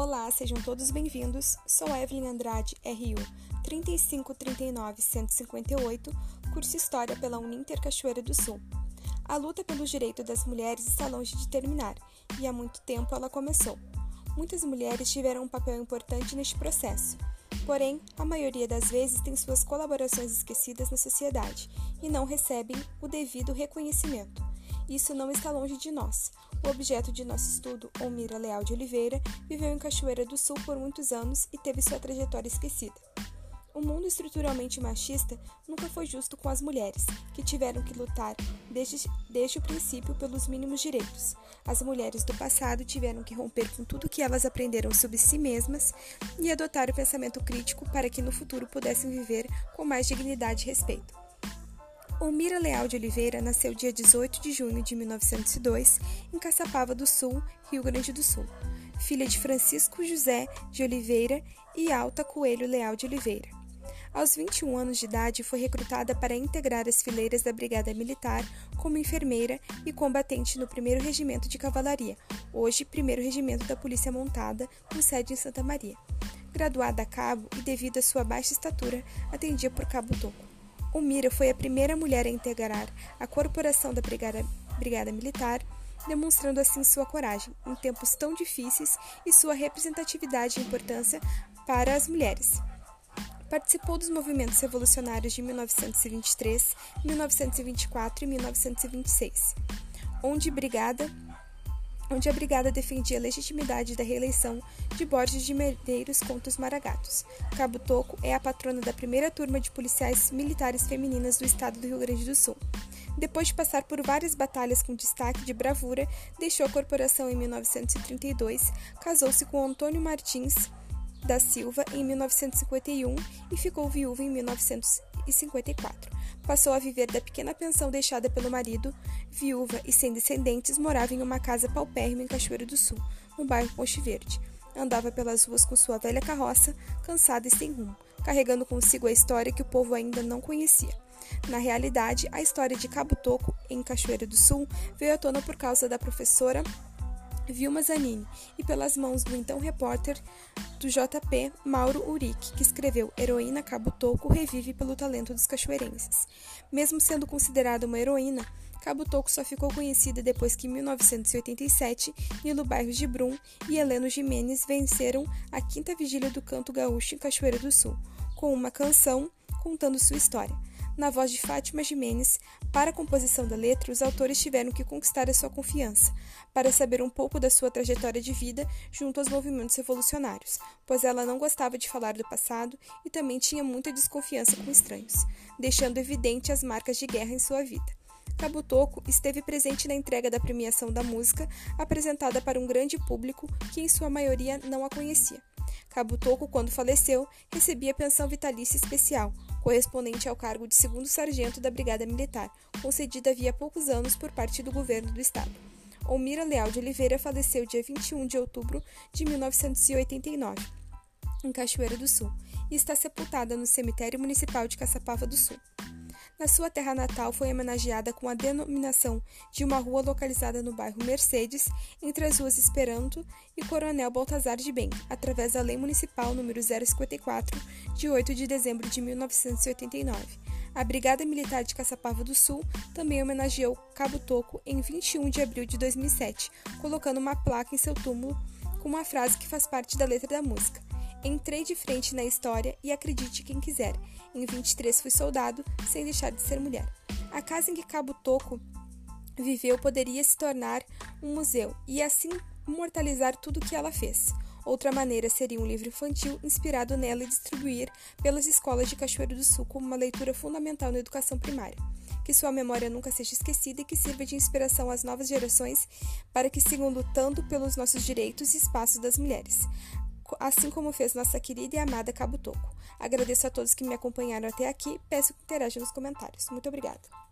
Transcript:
Olá, sejam todos bem-vindos. Sou Evelyn Andrade, RU 3539158, curso História pela Uninter Cachoeira do Sul. A luta pelos direitos das mulheres está longe de terminar, e há muito tempo ela começou. Muitas mulheres tiveram um papel importante neste processo. Porém, a maioria das vezes tem suas colaborações esquecidas na sociedade e não recebem o devido reconhecimento. Isso não está longe de nós. O objeto de nosso estudo, Omira Leal de Oliveira, viveu em Cachoeira do Sul por muitos anos e teve sua trajetória esquecida. O mundo estruturalmente machista nunca foi justo com as mulheres, que tiveram que lutar desde, desde o princípio pelos mínimos direitos. As mulheres do passado tiveram que romper com tudo que elas aprenderam sobre si mesmas e adotar o pensamento crítico para que no futuro pudessem viver com mais dignidade e respeito. Olmira Leal de Oliveira nasceu dia 18 de junho de 1902 em Caçapava do Sul, Rio Grande do Sul, filha de Francisco José de Oliveira e Alta Coelho Leal de Oliveira. Aos 21 anos de idade, foi recrutada para integrar as fileiras da Brigada Militar como enfermeira e combatente no 1 Regimento de Cavalaria, hoje 1 Regimento da Polícia Montada, com sede em Santa Maria. Graduada a cabo e devido à sua baixa estatura, atendia por cabo toco. Umira foi a primeira mulher a integrar a corporação da Brigada, Brigada Militar, demonstrando assim sua coragem em tempos tão difíceis e sua representatividade e importância para as mulheres. Participou dos movimentos revolucionários de 1923, 1924 e 1926, onde brigada onde a brigada defendia a legitimidade da reeleição de Borges de Medeiros contra os Maragatos. Cabo Toco é a patrona da primeira turma de policiais militares femininas do estado do Rio Grande do Sul. Depois de passar por várias batalhas com destaque de bravura, deixou a corporação em 1932, casou-se com Antônio Martins da Silva em 1951 e ficou viúva em 1954 passou a viver da pequena pensão deixada pelo marido, viúva e sem descendentes, morava em uma casa paupérrima em Cachoeiro do Sul, no bairro Ponte Verde. Andava pelas ruas com sua velha carroça, cansada e sem rumo, carregando consigo a história que o povo ainda não conhecia. Na realidade, a história de Cabo Toco, em Cachoeira do Sul, veio à tona por causa da professora Vilma Zanini e pelas mãos do então repórter do JP Mauro Uric, que escreveu Heroína Cabo Toco revive pelo talento dos cachoeirenses. Mesmo sendo considerada uma heroína, Cabo Toco só ficou conhecida depois que em 1987 Nilo Bairros de Brum e Heleno Jimenez venceram a quinta vigília do canto gaúcho em Cachoeira do Sul, com uma canção contando sua história na voz de Fátima Jimenez. Para a composição da letra, os autores tiveram que conquistar a sua confiança, para saber um pouco da sua trajetória de vida junto aos movimentos revolucionários, pois ela não gostava de falar do passado e também tinha muita desconfiança com estranhos, deixando evidente as marcas de guerra em sua vida. Cabo Toco esteve presente na entrega da premiação da música, apresentada para um grande público que, em sua maioria, não a conhecia. Cabo Toco, quando faleceu, recebia pensão vitalícia especial, correspondente ao cargo de segundo sargento da Brigada Militar, concedida havia poucos anos por parte do governo do estado. Olmira Leal de Oliveira faleceu dia 21 de outubro de 1989, em Cachoeira do Sul, e está sepultada no Cemitério Municipal de Caçapava do Sul. Na sua terra natal, foi homenageada com a denominação de uma rua localizada no bairro Mercedes, entre as ruas Esperanto e Coronel Baltazar de Bem, através da Lei Municipal número 054, de 8 de dezembro de 1989. A Brigada Militar de Caçapava do Sul também homenageou Cabo Toco em 21 de abril de 2007, colocando uma placa em seu túmulo com uma frase que faz parte da letra da música. Entrei de frente na história e acredite quem quiser. Em 23 fui soldado, sem deixar de ser mulher. A casa em que Cabo Toco viveu poderia se tornar um museu e assim imortalizar tudo o que ela fez. Outra maneira seria um livro infantil inspirado nela e distribuir pelas escolas de Cachoeiro do Sul como uma leitura fundamental na educação primária. Que sua memória nunca seja esquecida e que sirva de inspiração às novas gerações para que sigam lutando pelos nossos direitos e espaços das mulheres assim como fez nossa querida e amada Cabo Toco. Agradeço a todos que me acompanharam até aqui, peço que interajam nos comentários. Muito obrigada.